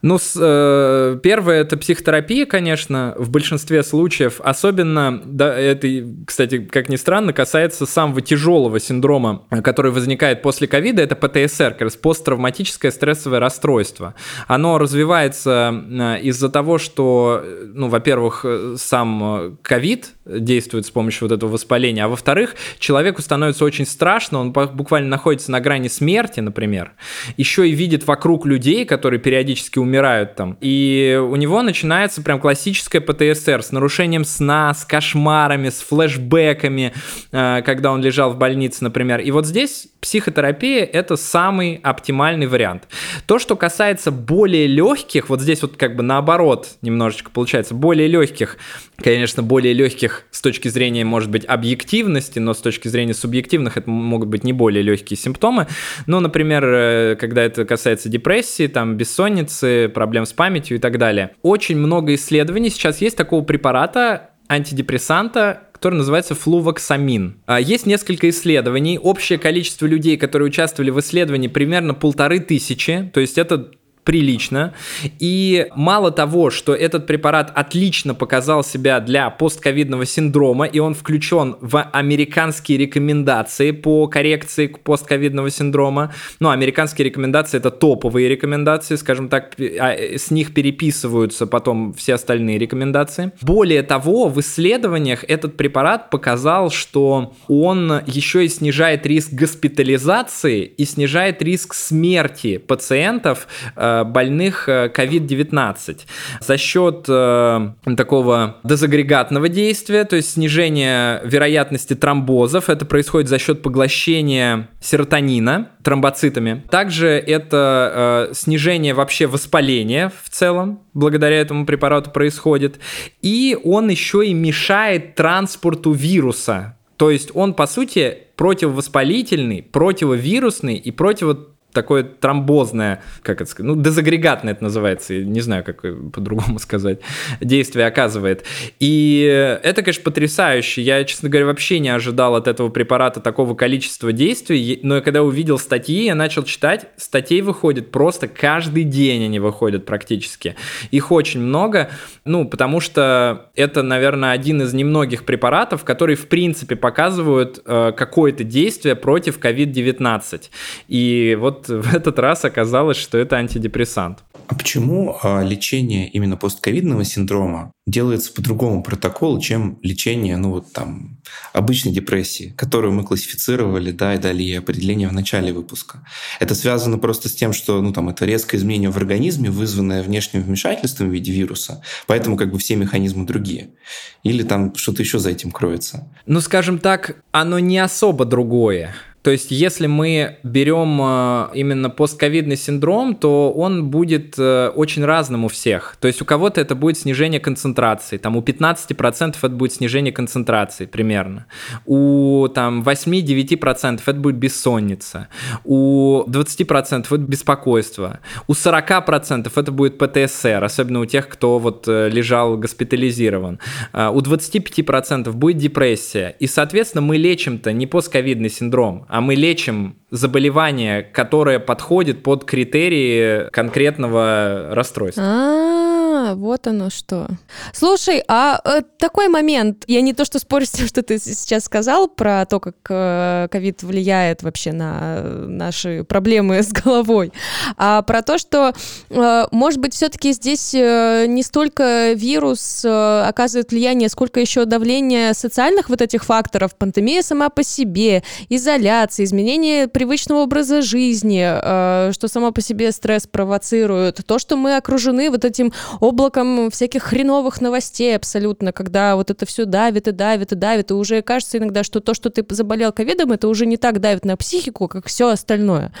Ну, с, э, первое это психотерапия, конечно, в большинстве случаев. Особенно, да, это, кстати, как ни странно, касается самого тяжелого синдрома, который возникает после ковида, это ПТСР, как раз посттравматическое стрессовое расстройство. Оно развивается э, из-за того, что, ну, во-первых, сам ковид действует с помощью вот этого воспаления, а во-вторых, человеку становится очень страшно, он буквально находится на грани смерти, например, еще и видит вокруг людей, которые периодически умирают там. И у него начинается прям классическая ПТСР с нарушением сна, с кошмарами, с флешбеками, э, когда он лежал в больнице, например. И вот здесь психотерапия – это самый оптимальный вариант. То, что касается более легких, вот здесь вот как бы наоборот немножечко получается, более легких, конечно, более легких с точки зрения, может быть, объективности, но с точки зрения субъективных это могут быть не более легкие симптомы. Ну, например, э, когда это касается депрессии, там, бессонницы, проблем с памятью и так далее. Очень много исследований сейчас есть такого препарата, антидепрессанта, который называется флувоксамин. А, есть несколько исследований. Общее количество людей, которые участвовали в исследовании, примерно полторы тысячи. То есть это прилично. И мало того, что этот препарат отлично показал себя для постковидного синдрома, и он включен в американские рекомендации по коррекции постковидного синдрома. Ну, американские рекомендации это топовые рекомендации, скажем так, а, с них переписываются потом все остальные рекомендации. Более того, в исследованиях этот препарат показал, что он еще и снижает риск госпитализации и снижает риск смерти пациентов э, больных COVID-19 э, за счет э, такого дезагрегатного действия, то есть снижения вероятности тромбозов. Это происходит за счет поглощения серотонина тромбоцитами. Также это э, снижение вообще воспаления в целом благодаря этому препарату происходит. И он еще и мешает транспорту вируса. То есть он, по сути, противовоспалительный, противовирусный и противо такое тромбозное, как это сказать, ну, дезагрегатное это называется, не знаю, как по-другому сказать, действие оказывает. И это, конечно, потрясающе. Я, честно говоря, вообще не ожидал от этого препарата такого количества действий, но когда увидел статьи, я начал читать, статей выходит просто каждый день они выходят практически. Их очень много, ну, потому что это, наверное, один из немногих препаратов, которые, в принципе, показывают э, какое-то действие против COVID-19. И вот в этот раз оказалось, что это антидепрессант. А почему а, лечение именно постковидного синдрома делается по другому протоколу, чем лечение, ну вот там, обычной депрессии, которую мы классифицировали, да, и дали ей определение в начале выпуска? Это связано просто с тем, что, ну там, это резкое изменение в организме, вызванное внешним вмешательством в виде вируса, поэтому как бы все механизмы другие. Или там что-то еще за этим кроется? Ну, скажем так, оно не особо другое. То есть, если мы берем э, именно постковидный синдром, то он будет э, очень разным у всех. То есть, у кого-то это будет снижение концентрации, там у 15% это будет снижение концентрации примерно. У там 8-9% это будет бессонница. У 20% это беспокойство. У 40% это будет ПТСР, особенно у тех, кто вот э, лежал госпитализирован. У 25% будет депрессия. И, соответственно, мы лечим-то не постковидный синдром, а мы лечим заболевание, которое подходит под критерии конкретного расстройства. Вот оно что. Слушай, а э, такой момент, я не то что спорю с тем, что ты сейчас сказал про то, как э, ковид влияет вообще на наши проблемы с головой, а про то, что, э, может быть, все-таки здесь э, не столько вирус э, оказывает влияние, сколько еще давление социальных вот этих факторов, пандемия сама по себе, изоляция, изменение привычного образа жизни, э, что само по себе стресс провоцирует, то, что мы окружены вот этим облаком всяких хреновых новостей абсолютно, когда вот это все давит и давит и давит, и уже кажется иногда, что то, что ты заболел ковидом, это уже не так давит на психику, как все остальное.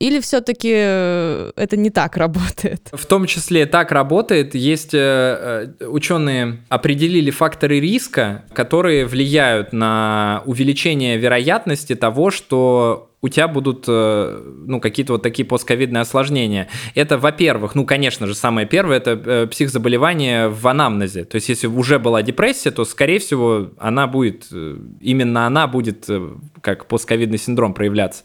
Или все-таки э, это не так работает? В том числе так работает. Есть э, э, ученые определили факторы риска, которые влияют на увеличение вероятности того, что у тебя будут э, ну, какие-то вот такие постковидные осложнения. Это, во-первых, ну, конечно же, самое первое, это э, психозаболевание в анамнезе. То есть, если уже была депрессия, то, скорее всего, она будет, э, именно она будет как постковидный синдром проявляться.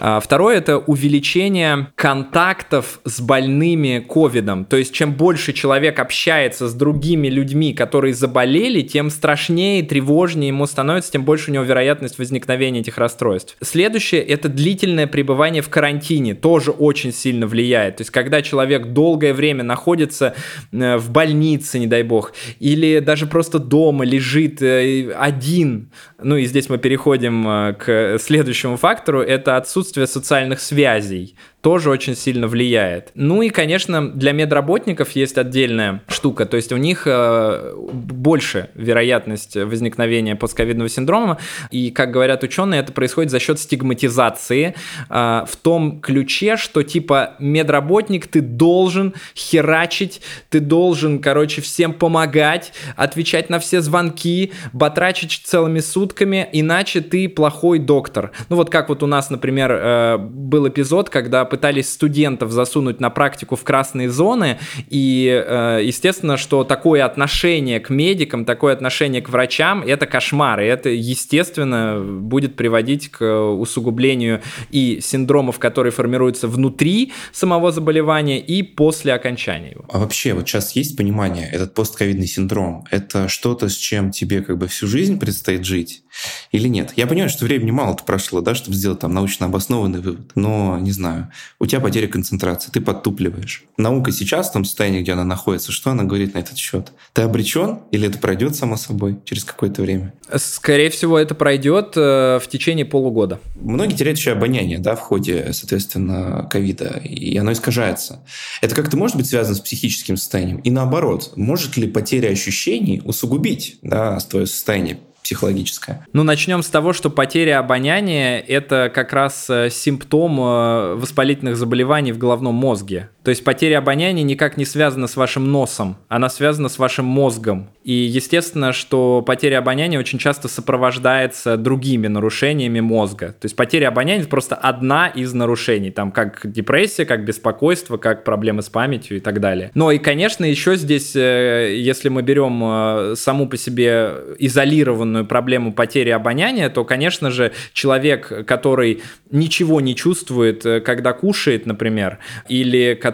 А, второе – это увеличение контактов с больными ковидом. То есть, чем больше человек общается с другими людьми, которые заболели, тем страшнее тревожнее ему становится, тем больше у него вероятность возникновения этих расстройств. Следующее это длительное пребывание в карантине тоже очень сильно влияет. То есть, когда человек долгое время находится э, в больнице, не дай бог, или даже просто дома лежит э, один, ну и здесь мы переходим э, к следующему фактору, это отсутствие социальных связей тоже очень сильно влияет. Ну и, конечно, для медработников есть отдельная штука, то есть у них э, больше вероятность возникновения постковидного синдрома, и, как говорят ученые, это происходит за счет стигматизации э, в том ключе, что типа медработник, ты должен херачить, ты должен, короче, всем помогать, отвечать на все звонки, батрачить целыми сутками, иначе ты плохой доктор. Ну вот как вот у нас, например, э, был эпизод, когда пытались студентов засунуть на практику в красные зоны, и э, естественно, что такое отношение к медикам, такое отношение к врачам, это кошмар, и это, естественно, будет приводить к усугублению и синдромов, которые формируются внутри самого заболевания и после окончания его. А вообще, вот сейчас есть понимание, этот постковидный синдром, это что-то, с чем тебе как бы всю жизнь предстоит жить или нет? Я понимаю, что времени мало-то прошло, да, чтобы сделать там научно обоснованный вывод, но не знаю, у тебя потеря концентрации, ты подтупливаешь. Наука сейчас в том состоянии, где она находится, что она говорит на этот счет? Ты обречен или это пройдет само собой через какое-то время? Скорее всего, это пройдет э, в течение полугода. Многие теряют еще обоняние да, в ходе, соответственно, ковида, и оно искажается. Это как-то может быть связано с психическим состоянием? И наоборот, может ли потеря ощущений усугубить да, твое состояние психологическое? Ну, начнем с того, что потеря обоняния – это как раз э, симптом э, воспалительных заболеваний в головном мозге. То есть потеря обоняния никак не связана с вашим носом, она связана с вашим мозгом. И естественно, что потеря обоняния очень часто сопровождается другими нарушениями мозга. То есть потеря обоняния – это просто одна из нарушений, там как депрессия, как беспокойство, как проблемы с памятью и так далее. Но и, конечно, еще здесь, э, если мы берем саму по себе изолированную проблему потери обоняния, то, конечно же, человек, который ничего не чувствует, э, когда кушает, например, или который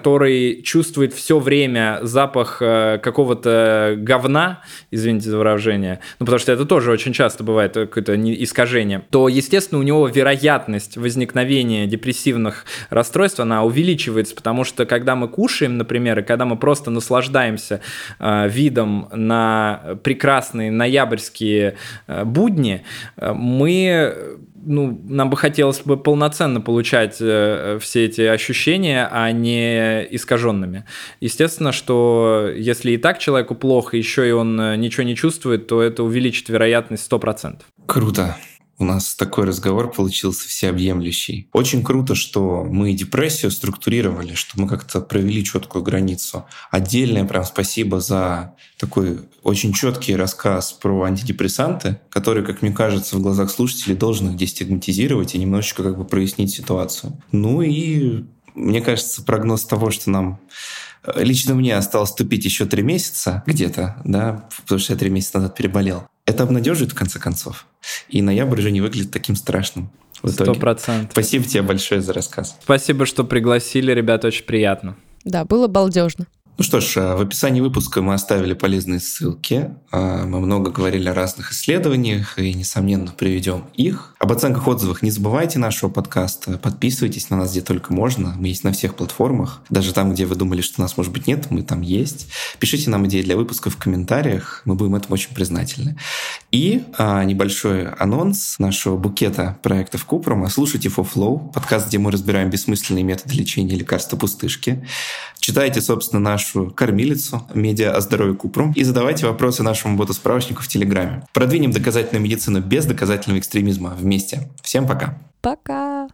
чувствует все время запах э, какого-то говна, извините за выражение, ну, потому что это тоже очень часто бывает э, какое-то искажение, то, естественно, у него вероятность возникновения депрессивных расстройств, она увеличивается, потому что когда мы кушаем, например, и когда мы просто наслаждаемся видом на прекрасные ноябрьские Э, будни, э, мы ну, нам бы хотелось бы полноценно получать э, все эти ощущения, а не искаженными. Естественно, что если и так человеку плохо, еще и он ничего не чувствует, то это увеличит вероятность 100%. Круто. У нас такой разговор получился всеобъемлющий. Очень круто, что мы депрессию структурировали, что мы как-то провели четкую границу. Отдельное прям спасибо за такой очень четкий рассказ про антидепрессанты, который, как мне кажется, в глазах слушателей должен их дестигматизировать и немножечко как бы прояснить ситуацию. Ну и мне кажется, прогноз того, что нам э, Лично мне осталось тупить еще три месяца где-то, да, потому что я три месяца назад переболел. Это обнадеживает в конце концов. И ноябрь уже не выглядит таким страшным. Сто процентов. Спасибо тебе большое за рассказ. Спасибо, что пригласили, ребята, очень приятно. Да, было балдежно. Ну что ж, э, в описании выпуска мы оставили полезные ссылки. Э, мы много говорили о разных исследованиях и, несомненно, приведем их. Об оценках отзывах не забывайте нашего подкаста. Подписывайтесь на нас где только можно. Мы есть на всех платформах. Даже там, где вы думали, что нас, может быть, нет, мы там есть. Пишите нам идеи для выпуска в комментариях. Мы будем этому очень признательны. И а, небольшой анонс нашего букета проектов Купрома. Слушайте FoFlow, подкаст, где мы разбираем бессмысленные методы лечения лекарства пустышки. Читайте, собственно, нашу кормилицу «Медиа о здоровье Купрум» и задавайте вопросы нашему боту-справочнику в Телеграме. Продвинем доказательную медицину без доказательного экстремизма вместе. Всем пока. Пока.